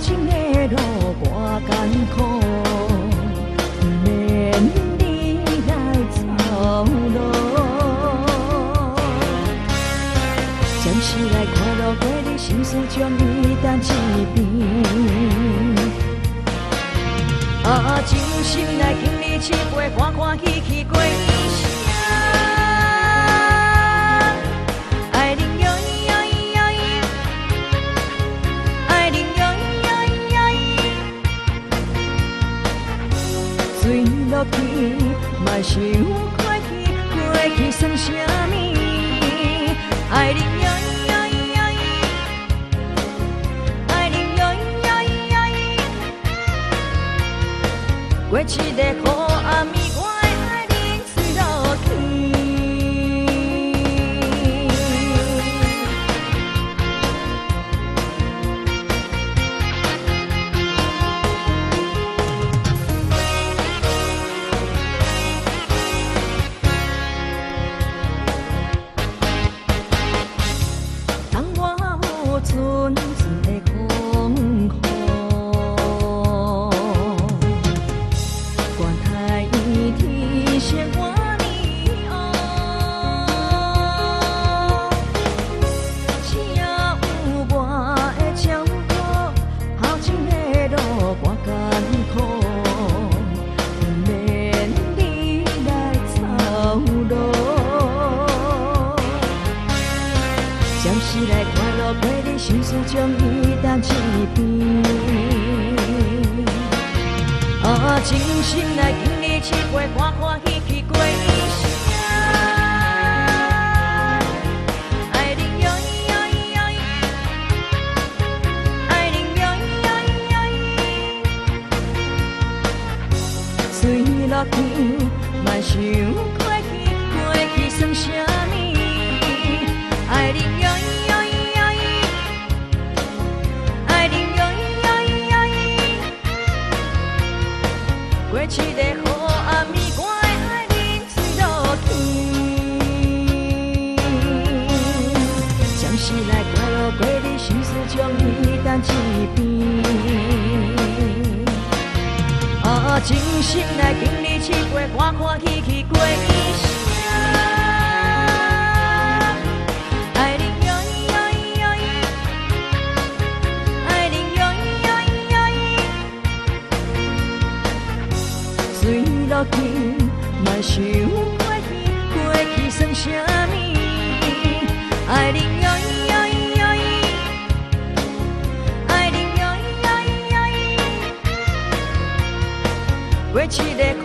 情的路我艰苦，免你来操劳。暂时来看路过你心事，将你担一边。啊，真心来敬你一杯，欢看喜去过。落去嘛想过去，过去算什么？爱你呀咿呀咿呀咿，爱你呀咿呀咿呀咿，过去的苦暗暝，暂时来快乐过日，心事将伊担一边。啊，真心来经历七八欢欢喜喜过一生。爱你哟咿呀咿呀咿，爱你哟咿呀咿呀咿，水落去嘛想过去，过去算什么？真心来经历七八欢欢喜喜过去嘛想过去，过去算什么？爱你哟咿呀咿呀咿，爱你哟咿呀咿呀咿，过去的苦